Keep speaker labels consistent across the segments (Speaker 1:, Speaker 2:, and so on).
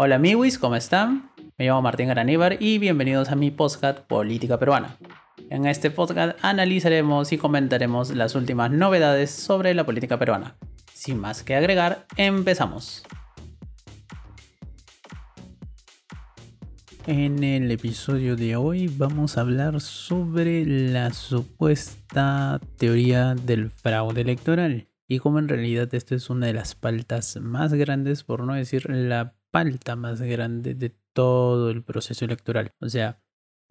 Speaker 1: Hola amigos, ¿cómo están? Me llamo Martín Garaníbar y bienvenidos a mi podcast Política Peruana. En este podcast analizaremos y comentaremos las últimas novedades sobre la política peruana. Sin más que agregar, empezamos. En el episodio de hoy vamos a hablar sobre la supuesta teoría del fraude electoral y cómo en realidad esta es una de las paltas más grandes, por no decir la palta más grande de todo el proceso electoral. O sea,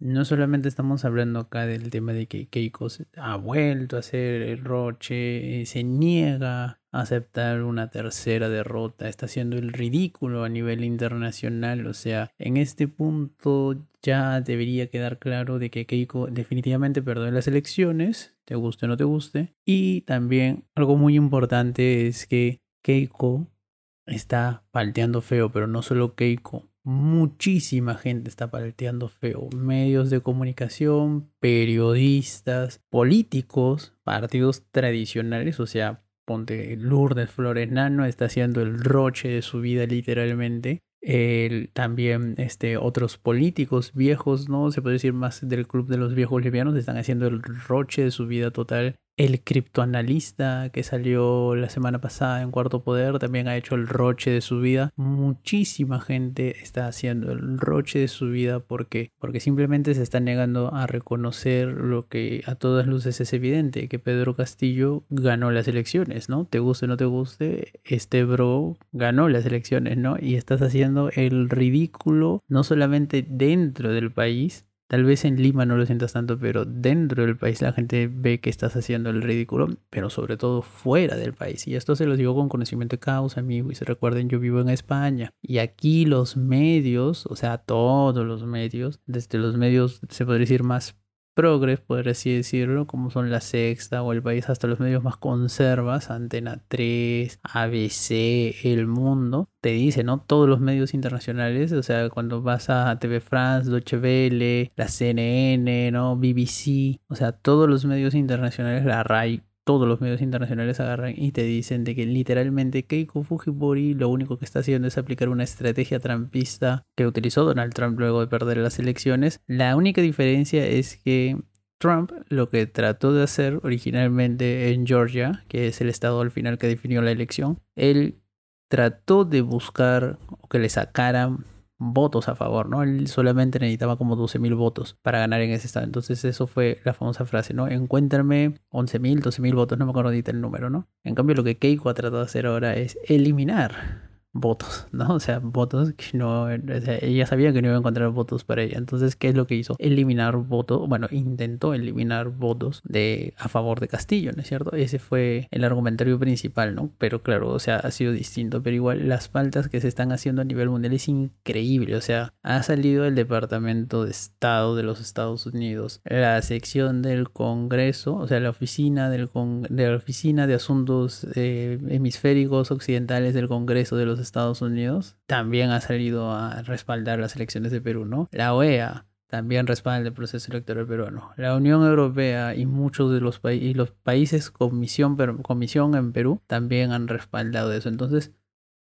Speaker 1: no solamente estamos hablando acá del tema de que Keiko ha vuelto a hacer el roche, eh, se niega a aceptar una tercera derrota, está haciendo el ridículo a nivel internacional, o sea, en este punto ya debería quedar claro de que Keiko definitivamente perdió las elecciones, te guste o no te guste, y también algo muy importante es que Keiko está palteando feo, pero no solo Keiko, muchísima gente está palteando feo. Medios de comunicación, periodistas, políticos, partidos tradicionales, o sea, ponte Lourdes Flores Nano está haciendo el roche de su vida literalmente. también este, otros políticos viejos, ¿no? Se puede decir más del club de los viejos livianos, están haciendo el roche de su vida total el criptoanalista que salió la semana pasada en Cuarto Poder también ha hecho el roche de su vida. Muchísima gente está haciendo el roche de su vida porque, porque simplemente se está negando a reconocer lo que a todas luces es evidente, que Pedro Castillo ganó las elecciones, ¿no? Te guste o no te guste, este bro ganó las elecciones, ¿no? Y estás haciendo el ridículo no solamente dentro del país, Tal vez en Lima no lo sientas tanto, pero dentro del país la gente ve que estás haciendo el ridículo, pero sobre todo fuera del país. Y esto se lo digo con conocimiento de causa, amigo. Y se recuerden, yo vivo en España. Y aquí los medios, o sea, todos los medios, desde los medios, se podría decir, más progres, por así decirlo, como son La Sexta o El País, hasta los medios más conservas, Antena 3, ABC, El Mundo, te dice, ¿no? Todos los medios internacionales, o sea, cuando vas a TV France, Deutsche Welle, la CNN, ¿no? BBC, o sea, todos los medios internacionales, la RAI, todos los medios internacionales agarran y te dicen de que literalmente Keiko Fujimori lo único que está haciendo es aplicar una estrategia trampista que utilizó Donald Trump luego de perder las elecciones. La única diferencia es que Trump lo que trató de hacer originalmente en Georgia, que es el estado al final que definió la elección, él trató de buscar que le sacaran votos a favor, ¿no? Él solamente necesitaba como 12.000 votos para ganar en ese estado. Entonces eso fue la famosa frase, ¿no? Encuéntrame 11.000, 12.000 votos, no me acuerdo ahorita el número, ¿no? En cambio lo que Keiko ha tratado de hacer ahora es eliminar votos, ¿no? O sea, votos que no, o sea, ella sabía que no iba a encontrar votos para ella. Entonces, ¿qué es lo que hizo? Eliminar votos, bueno, intentó eliminar votos de a favor de Castillo, ¿no es cierto? Ese fue el argumentario principal, ¿no? Pero claro, o sea, ha sido distinto, pero igual las faltas que se están haciendo a nivel mundial es increíble, o sea, ha salido el Departamento de Estado de los Estados Unidos, la sección del Congreso, o sea, la oficina del de la oficina de asuntos eh, hemisféricos occidentales del Congreso de los Estados Unidos también ha salido a respaldar las elecciones de Perú, ¿no? La OEA también respalda el proceso electoral peruano. La Unión Europea y muchos de los, países los países comisión, comisión en Perú también han respaldado eso. Entonces,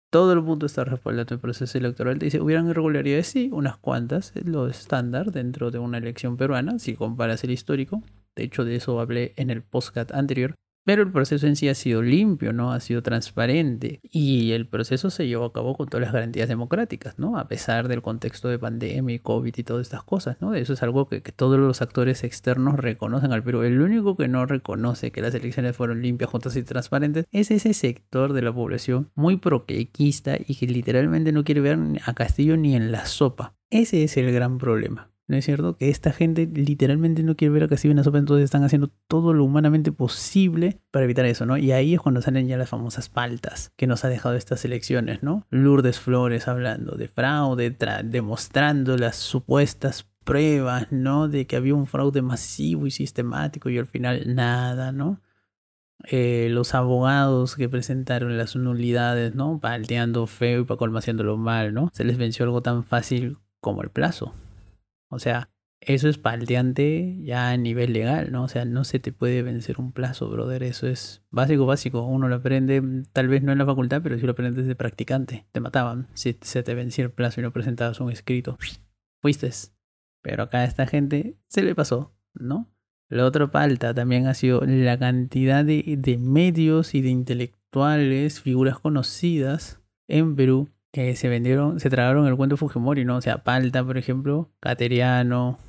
Speaker 1: todo el mundo está respaldando el proceso electoral. Dice, ¿hubieran irregularidades? Sí, unas cuantas, lo estándar dentro de una elección peruana, si comparas el histórico. De hecho, de eso hablé en el postcat anterior. Pero el proceso en sí ha sido limpio, ¿no? Ha sido transparente y el proceso se llevó a cabo con todas las garantías democráticas, ¿no? A pesar del contexto de pandemia y COVID y todas estas cosas, ¿no? Eso es algo que, todos los actores externos reconocen al Perú. El único que no reconoce que las elecciones fueron limpias, justas y transparentes es ese sector de la población muy proquequista y que literalmente no quiere ver a Castillo ni en la sopa. Ese es el gran problema. ¿No es cierto? Que esta gente literalmente no quiere ver a Castillo en la sopa, entonces están haciendo todo lo humanamente posible para evitar eso, ¿no? Y ahí es cuando salen ya las famosas paltas que nos ha dejado estas elecciones, ¿no? Lourdes Flores hablando de fraude, demostrando las supuestas pruebas, ¿no? De que había un fraude masivo y sistemático y al final nada, ¿no? Eh, los abogados que presentaron las nulidades, ¿no? Palteando feo y para colma haciéndolo mal, ¿no? Se les venció algo tan fácil como el plazo. O sea, eso es palteante ya a nivel legal, ¿no? O sea, no se te puede vencer un plazo, brother. Eso es básico, básico. Uno lo aprende, tal vez no en la facultad, pero si lo aprendes de practicante. Te mataban si se te vencía el plazo y no presentabas un escrito. Fuiste. Pero acá a esta gente se le pasó, ¿no? La otra falta también ha sido la cantidad de medios y de intelectuales, figuras conocidas en Perú que se vendieron, se tragaron el cuento Fujimori, ¿no? O sea, Palta, por ejemplo, Cateriano,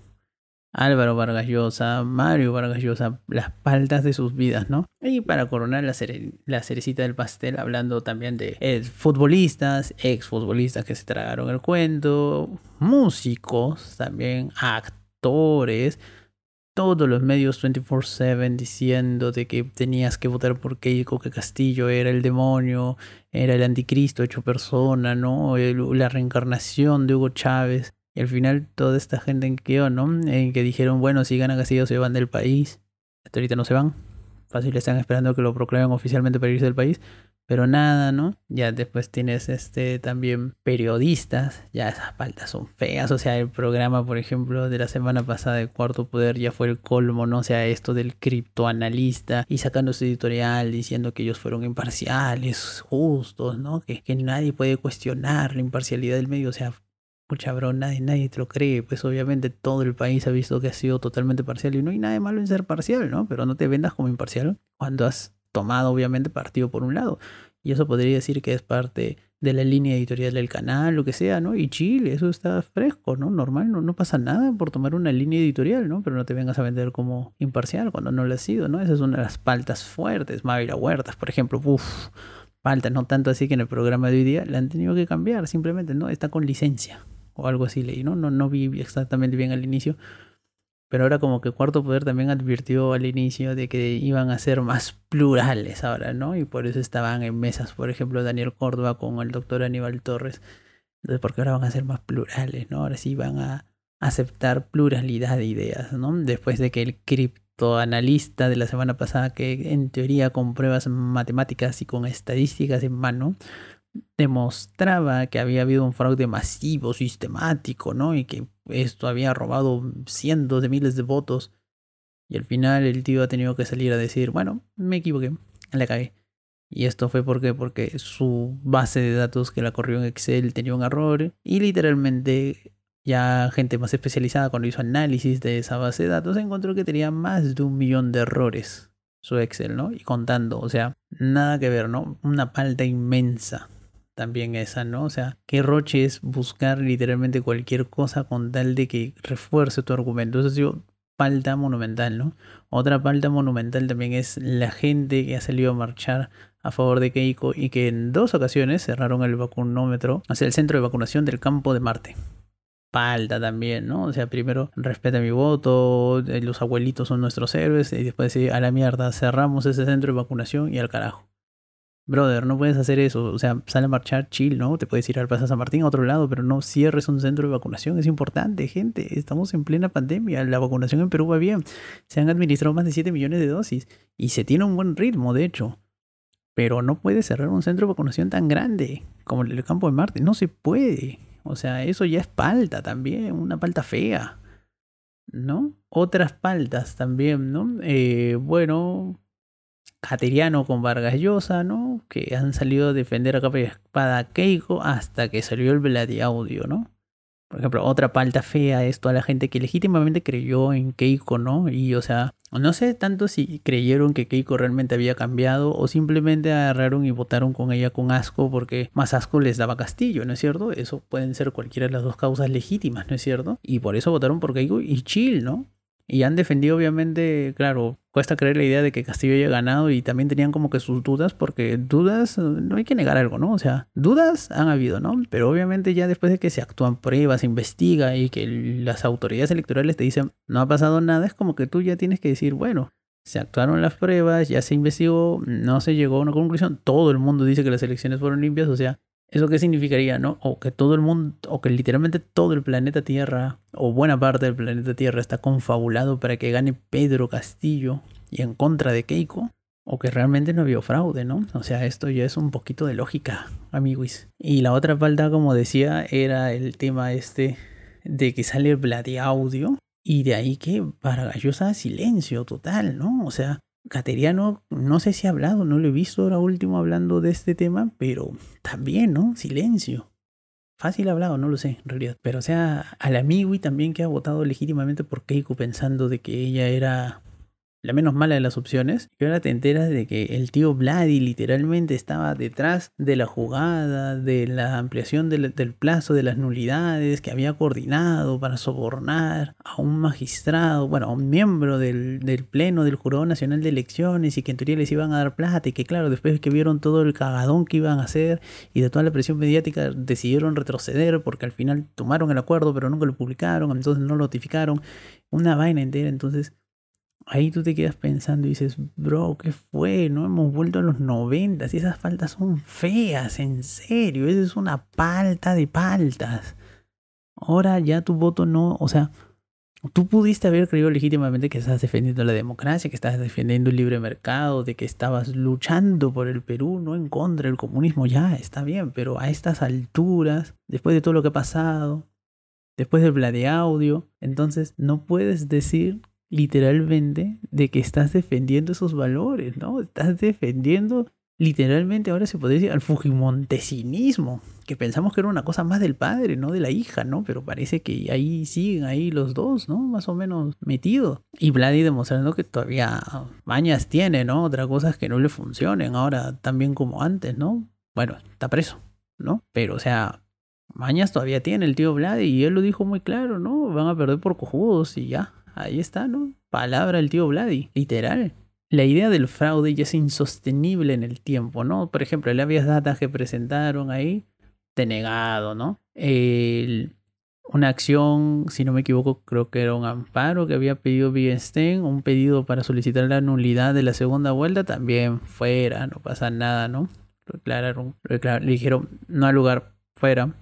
Speaker 1: Álvaro Vargas Llosa, Mario Vargas Llosa, las paltas de sus vidas, ¿no? Y para coronar la, la cerecita del pastel, hablando también de eh, futbolistas, exfutbolistas que se tragaron el cuento, músicos también, actores, todos los medios 24/7 diciendo de que tenías que votar por Keiko, que Castillo era el demonio, era el anticristo hecho persona, ¿no? la reencarnación de Hugo Chávez. Y al final toda esta gente en que quedó, ¿no? En que dijeron, bueno, si gana Castillo se van del país. Hasta ahorita no se van. Fácil están esperando que lo proclamen oficialmente para irse del país pero nada, ¿no? Ya después tienes este también periodistas, ya esas paltas son feas, o sea, el programa, por ejemplo, de la semana pasada de Cuarto Poder ya fue el colmo, ¿no? O sea, esto del criptoanalista y sacando su editorial diciendo que ellos fueron imparciales, justos, ¿no? Que, que nadie puede cuestionar la imparcialidad del medio, o sea, Pucha, bro, nadie, nadie te lo cree. Pues obviamente todo el país ha visto que ha sido totalmente parcial y no hay nada de malo en ser parcial, ¿no? Pero no te vendas como imparcial cuando has tomado obviamente partido por un lado. Y eso podría decir que es parte de la línea editorial del canal, lo que sea, ¿no? Y Chile, eso está fresco, ¿no? Normal, no, no pasa nada por tomar una línea editorial, ¿no? Pero no te vengas a vender como imparcial cuando no lo has sido, ¿no? Esa es una de las paltas fuertes. Mavira Huertas, por ejemplo, uff, paltas, no tanto así que en el programa de hoy día la han tenido que cambiar, simplemente, ¿no? Está con licencia o algo así leí, ¿no? No, no vi exactamente bien al inicio, pero ahora como que Cuarto Poder también advirtió al inicio de que iban a ser más plurales ahora, ¿no? Y por eso estaban en mesas, por ejemplo, Daniel Córdoba con el doctor Aníbal Torres. Entonces, porque ahora van a ser más plurales, ¿no? Ahora sí van a aceptar pluralidad de ideas, ¿no? Después de que el criptoanalista de la semana pasada, que en teoría con pruebas matemáticas y con estadísticas en mano, demostraba que había habido un fraude masivo, sistemático, ¿no? Y que esto había robado cientos de miles de votos. Y al final el tío ha tenido que salir a decir, bueno, me equivoqué, la cagué. Y esto fue porque, porque su base de datos que la corrió en Excel tenía un error y literalmente ya gente más especializada cuando hizo análisis de esa base de datos encontró que tenía más de un millón de errores su Excel, ¿no? Y contando, o sea, nada que ver, ¿no? Una palta inmensa también esa, ¿no? O sea, qué roche es buscar literalmente cualquier cosa con tal de que refuerce tu argumento. Eso ha sido palta monumental, ¿no? Otra palta monumental también es la gente que ha salido a marchar a favor de Keiko y que en dos ocasiones cerraron el vacunómetro hacia el centro de vacunación del campo de Marte. Palta también, ¿no? O sea, primero respeta mi voto, eh, los abuelitos son nuestros héroes y después a la mierda, cerramos ese centro de vacunación y al carajo brother, no puedes hacer eso. O sea, sale a marchar chill, ¿no? Te puedes ir al Plaza San Martín a otro lado, pero no cierres un centro de vacunación. Es importante, gente. Estamos en plena pandemia. La vacunación en Perú va bien. Se han administrado más de 7 millones de dosis y se tiene un buen ritmo, de hecho. Pero no puedes cerrar un centro de vacunación tan grande como el del Campo de Marte. No se puede. O sea, eso ya es palta también, una palta fea. ¿No? Otras paltas también, ¿no? Eh, bueno, Cateriano con Vargas Llosa, ¿no? Que han salido a defender a capa y espada a Keiko hasta que salió el Audio, ¿no? Por ejemplo, otra palta fea es toda la gente que legítimamente creyó en Keiko, ¿no? Y, o sea, no sé tanto si creyeron que Keiko realmente había cambiado o simplemente agarraron y votaron con ella con asco porque más asco les daba Castillo, ¿no es cierto? Eso pueden ser cualquiera de las dos causas legítimas, ¿no es cierto? Y por eso votaron por Keiko y chill, ¿no? Y han defendido, obviamente, claro, cuesta creer la idea de que Castillo haya ganado y también tenían como que sus dudas, porque dudas, no hay que negar algo, ¿no? O sea, dudas han habido, ¿no? Pero obviamente ya después de que se actúan pruebas, se investiga y que las autoridades electorales te dicen no ha pasado nada, es como que tú ya tienes que decir, bueno, se actuaron las pruebas, ya se investigó, no se llegó a una conclusión, todo el mundo dice que las elecciones fueron limpias, o sea, ¿Eso qué significaría, no? O que todo el mundo, o que literalmente todo el planeta Tierra, o buena parte del planeta Tierra está confabulado para que gane Pedro Castillo y en contra de Keiko, o que realmente no había fraude, ¿no? O sea, esto ya es un poquito de lógica, amigos. Y la otra falta, como decía, era el tema este de que sale el Audio Y de ahí que Vargas Llosa silencio total, ¿no? O sea, Cateriano, no sé si ha hablado, no lo he visto ahora último hablando de este tema, pero también, ¿no? Silencio. Fácil hablado, no lo sé, en realidad. Pero o sea, al amigo y también que ha votado legítimamente por Keiko pensando de que ella era la menos mala de las opciones, y ahora te enteras de que el tío Vladi literalmente estaba detrás de la jugada, de la ampliación del, plazo de las nulidades, que había coordinado para sobornar a un magistrado, bueno, a un miembro del, Pleno del Jurado Nacional de Elecciones y que en teoría les iban a dar plata y que claro, después que vieron todo el cagadón que iban a hacer y de toda la presión mediática decidieron retroceder porque al final tomaron el acuerdo pero nunca lo publicaron, entonces no lo notificaron, una vaina entera, entonces ahí tú te quedas pensando y dices, bro, ¿qué fue? No hemos vuelto a los noventas y esas faltas son feas, en serio, esa es una palta de paltas. Ahora ya tu voto no, o sea, tú pudiste haber creído legítimamente que estás defendiendo la democracia, que estás defendiendo el libre mercado, de que estabas luchando por el Perú, no en contra del comunismo, ya está bien, pero a estas alturas, después de todo lo que ha pasado, después del de audio, entonces no puedes decir literalmente de que estás defendiendo esos valores, ¿no? Estás defendiendo literalmente, ahora se podría decir, al fujimontesinismo, que pensamos que era una cosa más del padre, no de la hija, ¿no? Pero parece que ahí siguen ahí los dos, ¿no? Más o menos metidos. Y Vladi demostrando que todavía mañas tiene, ¿no? Otras cosas que no le funcionen ahora tan bien como antes, ¿no? Bueno, está preso, ¿no? Pero, o sea, mañas todavía tiene el tío Vladi y él lo dijo muy claro, ¿no? Van a perder por cojudos y ya, Ahí está, ¿no? Palabra del tío Vladi, literal. La idea del fraude ya es insostenible en el tiempo, ¿no? Por ejemplo, el habeas data que presentaron ahí, denegado, ¿no? una acción, si no me equivoco, creo que era un amparo que había pedido Bienstein, un pedido para solicitar la nulidad de la segunda vuelta, también fuera, no pasa nada, ¿no? Lo declararon, le dijeron no al lugar, fuera.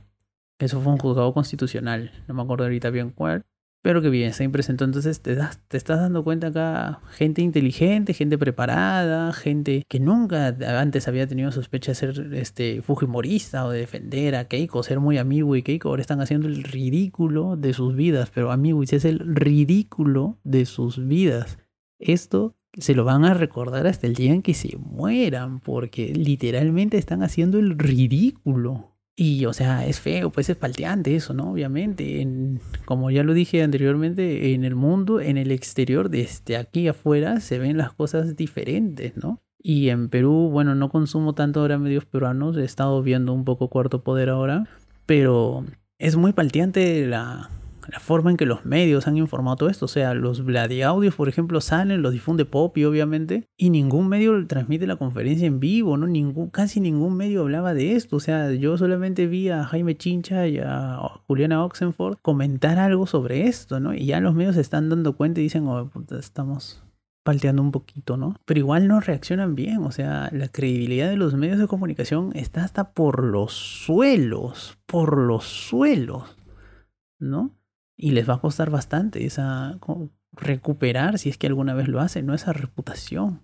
Speaker 1: Eso fue un juzgado constitucional, no me acuerdo ahorita bien cuál pero que bien, se presentó. Entonces te, das, te estás dando cuenta acá, gente inteligente, gente preparada, gente que nunca antes había tenido sospecha de ser este, fujimorista o de defender a Keiko, ser muy amigo y Keiko. Ahora están haciendo el ridículo de sus vidas, pero amigo, es el ridículo de sus vidas. Esto se lo van a recordar hasta el día en que se mueran, porque literalmente están haciendo el ridículo. Y, o sea, es feo, pues es palteante eso, ¿no? Obviamente, en, como ya lo dije anteriormente, en el mundo, en el exterior, desde aquí afuera, se ven las cosas diferentes, ¿no? Y en Perú, bueno, no consumo tanto ahora medios peruanos, he estado viendo un poco Cuarto Poder ahora, pero es muy palteante la, la forma en que los medios han informado todo esto. O sea, los Audios, por ejemplo, salen, los difunde Poppy, obviamente, y ningún medio transmite la conferencia en vivo, ¿no? Casi ningún medio hablaba de esto. O sea, yo solamente vi a Jaime Chincha y a Juliana Oxenford comentar algo sobre esto, ¿no? Y ya los medios se están dando cuenta y dicen, oh, estamos palteando un poquito, ¿no? Pero igual no reaccionan bien, o sea, la credibilidad de los medios de comunicación está hasta por los suelos, por los suelos, ¿no? Y les va a costar bastante esa recuperar si es que alguna vez lo hacen, ¿no? Esa reputación.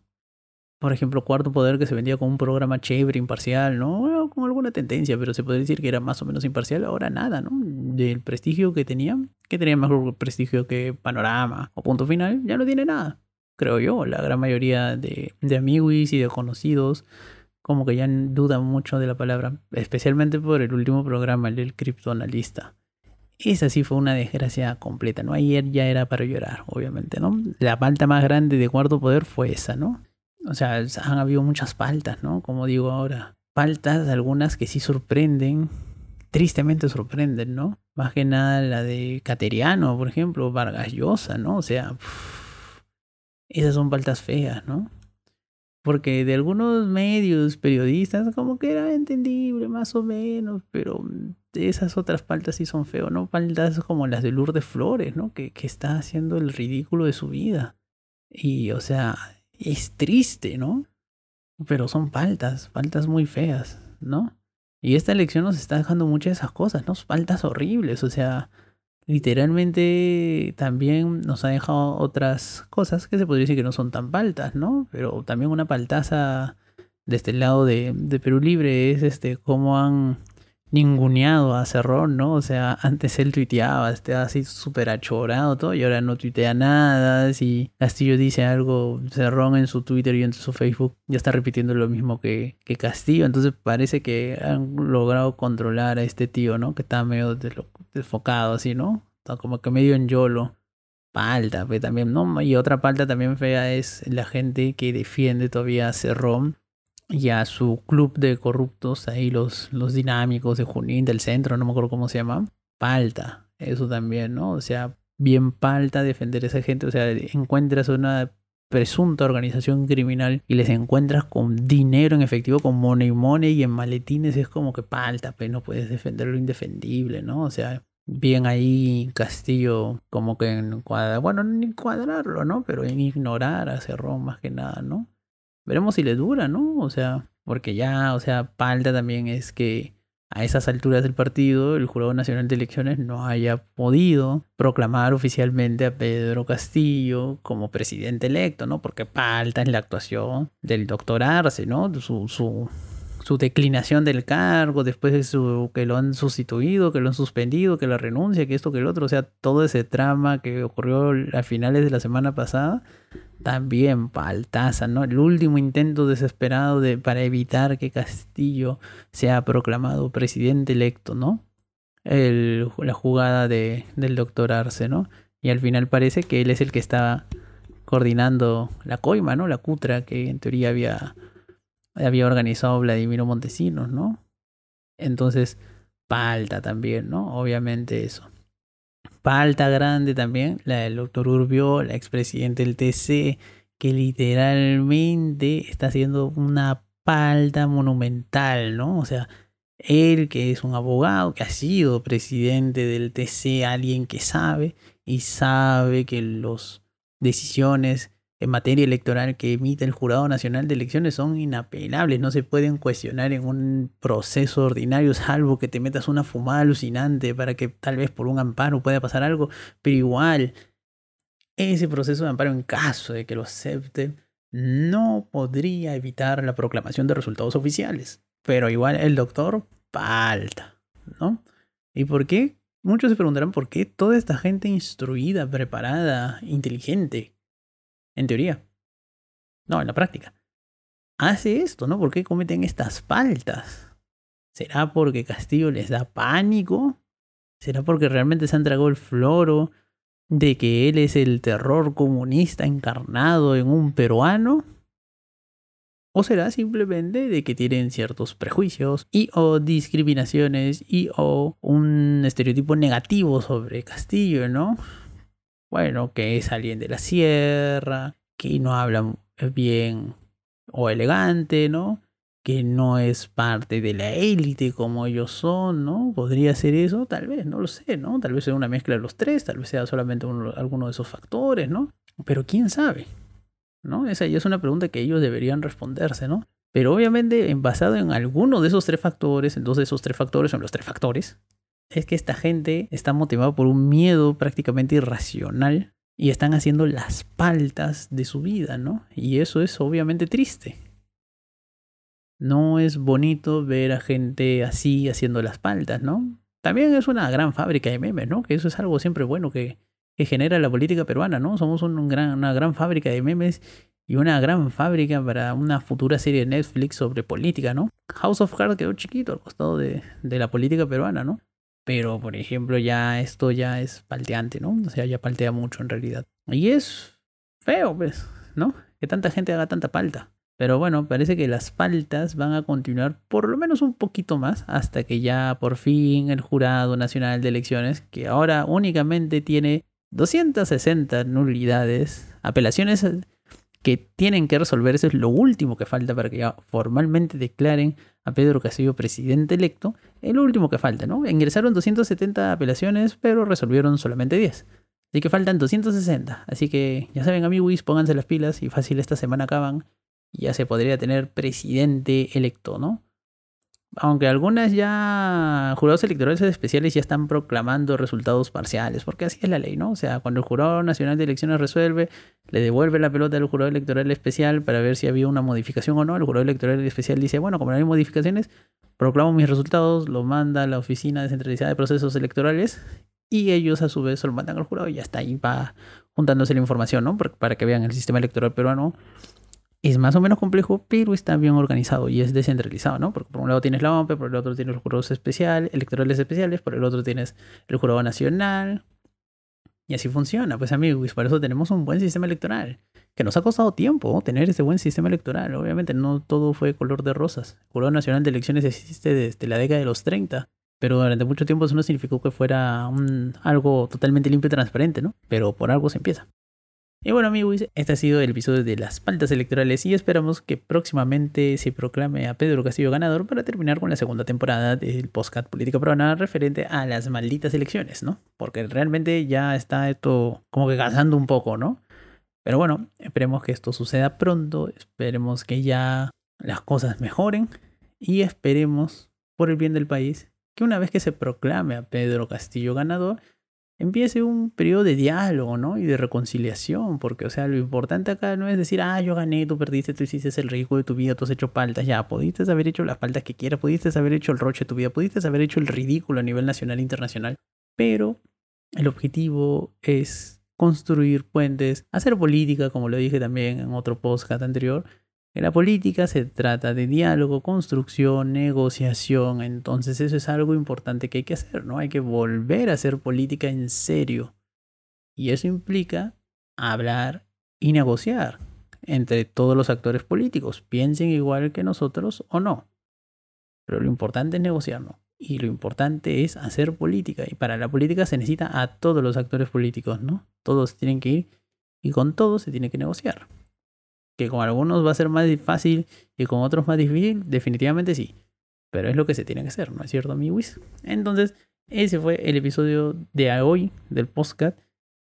Speaker 1: Por ejemplo, Cuarto Poder que se vendía como un programa chévere, imparcial, ¿no? con alguna tendencia, pero se podría decir que era más o menos imparcial. Ahora nada, ¿no? Del prestigio que tenía, que tenía mejor prestigio que Panorama o Punto Final, ya no tiene nada. Creo yo, la gran mayoría de, de amigos y de conocidos como que ya dudan mucho de la palabra, especialmente por el último programa, el del criptoanalista. Esa sí fue una desgracia completa, ¿no? Ayer ya era para llorar, obviamente, ¿no? La falta más grande de Cuarto Poder fue esa, ¿no? O sea, han habido muchas faltas, ¿no? Como digo ahora. Faltas, algunas que sí sorprenden, tristemente sorprenden, ¿no? Más que nada la de Cateriano, por ejemplo, Vargas Llosa, ¿no? O sea, esas son faltas feas, ¿no? Porque de algunos medios, periodistas, como que era entendible, más o menos, pero esas otras faltas sí son feos, ¿no? Faltas como las de Lourdes Flores, ¿no? Que, que está haciendo el ridículo de su vida. Y, o sea, es triste, ¿no? Pero son faltas, faltas muy feas, ¿no? Y esta elección nos está dejando muchas de esas cosas, ¿no? Faltas horribles, o sea, literalmente también nos ha dejado otras cosas que se podría decir que no son tan faltas, ¿no? Pero también una paltaza de este lado de, de Perú Libre es este cómo han ninguneado a Cerrón, ¿no? O sea, antes él tuiteaba, estaba así súper achorado todo y ahora no tuitea nada. Si Castillo dice algo, Cerrón en su Twitter y en su Facebook ya está repitiendo lo mismo que, que Castillo. Entonces parece que han logrado controlar a este tío, ¿no? Que está medio desfocado así, ¿no? Como que medio en YOLO. Palta, pues también, ¿no? Y otra palta también fea es la gente que defiende todavía a Cerrón y a su club de corruptos, ahí los, los dinámicos de Junín, del centro, no me acuerdo cómo se llama. Palta, eso también, ¿no? O sea, bien palta defender a esa gente, o sea, encuentras una presunta organización criminal y les encuentras con dinero en efectivo, con money money y en maletines, es como que palta, pero no puedes defender lo indefendible, ¿no? O sea, bien ahí Castillo como que en cuadra, bueno, ni cuadrarlo, ¿no? Pero en ignorar a Cerrón más que nada, ¿no? Veremos si le dura, ¿no? O sea, porque ya, o sea, falta también es que a esas alturas del partido el Jurado Nacional de Elecciones no haya podido proclamar oficialmente a Pedro Castillo como presidente electo, ¿no? Porque falta en la actuación del doctor Arce, ¿no? Su, su, su declinación del cargo, después de su, que lo han sustituido, que lo han suspendido, que la renuncia, que esto, que el otro, o sea, todo ese trama que ocurrió a finales de la semana pasada, también paltaza, ¿no? El último intento desesperado de, para evitar que Castillo sea proclamado presidente electo, ¿no? El, la jugada de, del doctor Arce, ¿no? Y al final parece que él es el que está coordinando la coima, ¿no? La cutra que en teoría había había organizado Vladimiro Montesinos, ¿no? Entonces, falta también, ¿no? Obviamente eso. Falta grande también la del doctor Urbio, la expresidente del TC, que literalmente está haciendo una falta monumental, ¿no? O sea, él que es un abogado, que ha sido presidente del TC, alguien que sabe y sabe que las decisiones en materia electoral que emite el Jurado Nacional de Elecciones son inapelables, no se pueden cuestionar en un proceso ordinario, salvo que te metas una fumada alucinante para que tal vez por un amparo pueda pasar algo, pero igual, ese proceso de amparo en caso de que lo acepten, no podría evitar la proclamación de resultados oficiales, pero igual el doctor falta, ¿no? ¿Y por qué? Muchos se preguntarán por qué toda esta gente instruida, preparada, inteligente, en teoría. No, en la práctica. Hace esto, ¿no? ¿Por qué cometen estas faltas? ¿Será porque Castillo les da pánico? ¿Será porque realmente se han tragado el floro de que él es el terror comunista encarnado en un peruano? ¿O será simplemente de que tienen ciertos prejuicios y o discriminaciones y o un estereotipo negativo sobre Castillo, ¿no? Bueno, que es alguien de la sierra, que no habla bien o elegante, ¿no? Que no es parte de la élite como ellos son, ¿no? Podría ser eso, tal vez, no lo sé, ¿no? Tal vez sea una mezcla de los tres, tal vez sea solamente alguno de esos factores, ¿no? Pero quién sabe, ¿no? Esa ya es una pregunta que ellos deberían responderse, ¿no? Pero obviamente, basado en alguno de esos tres factores, entonces esos tres factores son los tres factores, es que esta gente está motivada por un miedo prácticamente irracional y están haciendo las paltas de su vida, ¿no? Y eso es obviamente triste. No es bonito ver a gente así haciendo las paltas, ¿no? También es una gran fábrica de memes, ¿no? Que eso es algo siempre bueno que, que genera la política peruana, ¿no? Somos gran, una gran fábrica de memes y una gran fábrica para una futura serie de Netflix sobre política, ¿no? House of Cards quedó chiquito al costado de, de la política peruana, ¿no? Pero, por ejemplo, ya esto ya es palteante, ¿no? O sea, ya paltea mucho en realidad. Y es feo, pues, ¿no? Que tanta gente haga tanta palta. Pero bueno, parece que las faltas van a continuar por lo menos un poquito más hasta que ya por fin el Jurado Nacional de Elecciones, que ahora únicamente tiene 260 nulidades, apelaciones que tienen que resolver, eso es lo último que falta para que ya formalmente declaren a Pedro Castillo presidente electo, el último que falta, ¿no? Ingresaron 270 apelaciones, pero resolvieron solamente 10. Así que faltan 260. Así que ya saben, amigos, pónganse las pilas y fácil esta semana acaban y ya se podría tener presidente electo, ¿no? Aunque algunas ya jurados electorales especiales ya están proclamando resultados parciales, porque así es la ley, ¿no? O sea, cuando el Jurado Nacional de Elecciones resuelve, le devuelve la pelota al Jurado Electoral Especial para ver si había una modificación o no. El Jurado Electoral Especial dice, bueno, como no hay modificaciones, proclamo mis resultados, lo manda a la oficina descentralizada de procesos electorales y ellos a su vez lo mandan al jurado y ya está ahí va juntándose la información, ¿no? Para que vean el sistema electoral peruano es más o menos complejo, pero está bien organizado y es descentralizado, ¿no? Porque por un lado tienes la OMP, por el otro tienes los jurados especiales, electorales especiales, por el otro tienes el jurado nacional. Y así funciona, pues amigos, por eso tenemos un buen sistema electoral, que nos ha costado tiempo tener ese buen sistema electoral. Obviamente no todo fue color de rosas. El jurado nacional de elecciones existe desde la década de los 30, pero durante mucho tiempo eso no significó que fuera algo totalmente limpio y transparente, ¿no? Pero por algo se empieza. Y bueno amigos, este ha sido el episodio de las paltas electorales y esperamos que próximamente se proclame a Pedro Castillo ganador para terminar con la segunda temporada del Postcat Política Peruana referente a las malditas elecciones, ¿no? Porque realmente ya está esto como que gastando un poco, ¿no? Pero bueno, esperemos que esto suceda pronto, esperemos que ya las cosas mejoren y esperemos, por el bien del país, que una vez que se proclame a Pedro Castillo ganador, empiece un periodo de diálogo, ¿no? Y de reconciliación, porque, o sea, lo importante acá no es decir, ah, yo gané, tú perdiste, tú hiciste el riesgo de tu vida, tú has hecho paltas, ya, pudiste haber hecho las paltas que quieras, pudiste haber hecho el roche de tu vida, pudiste haber hecho el ridículo a nivel nacional e internacional, pero el objetivo es construir puentes, hacer política, como lo dije también en otro podcast anterior, en la política se trata de diálogo, construcción, negociación, entonces eso es algo importante que hay que hacer, ¿no? Hay que volver a hacer política en serio. Y eso implica hablar y negociar entre todos los actores políticos, piensen igual que nosotros o no. Pero lo importante es negociar, ¿no? Y lo importante es hacer política. Y para la política se necesita a todos los actores políticos, ¿no? Todos tienen que ir y con todos se tiene que negociar que con algunos va a ser más fácil y con otros más difícil, definitivamente sí. Pero es lo que se tiene que hacer, ¿no es cierto, amiguis? Entonces, ese fue el episodio de hoy del podcast.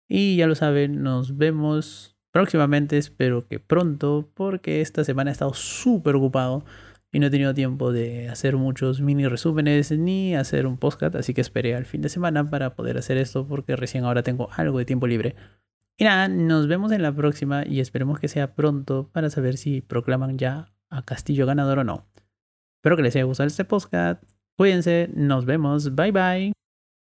Speaker 1: Y ya lo saben, nos vemos próximamente, espero que pronto, porque esta semana he estado súper ocupado y no he tenido tiempo de hacer muchos mini resúmenes ni hacer un podcast, así que esperé al fin de semana para poder hacer esto porque recién ahora tengo algo de tiempo libre. Y nada, nos vemos en la próxima y esperemos que sea pronto para saber si proclaman ya a Castillo ganador o no. Espero que les haya gustado este podcast. Cuídense, nos vemos, bye bye.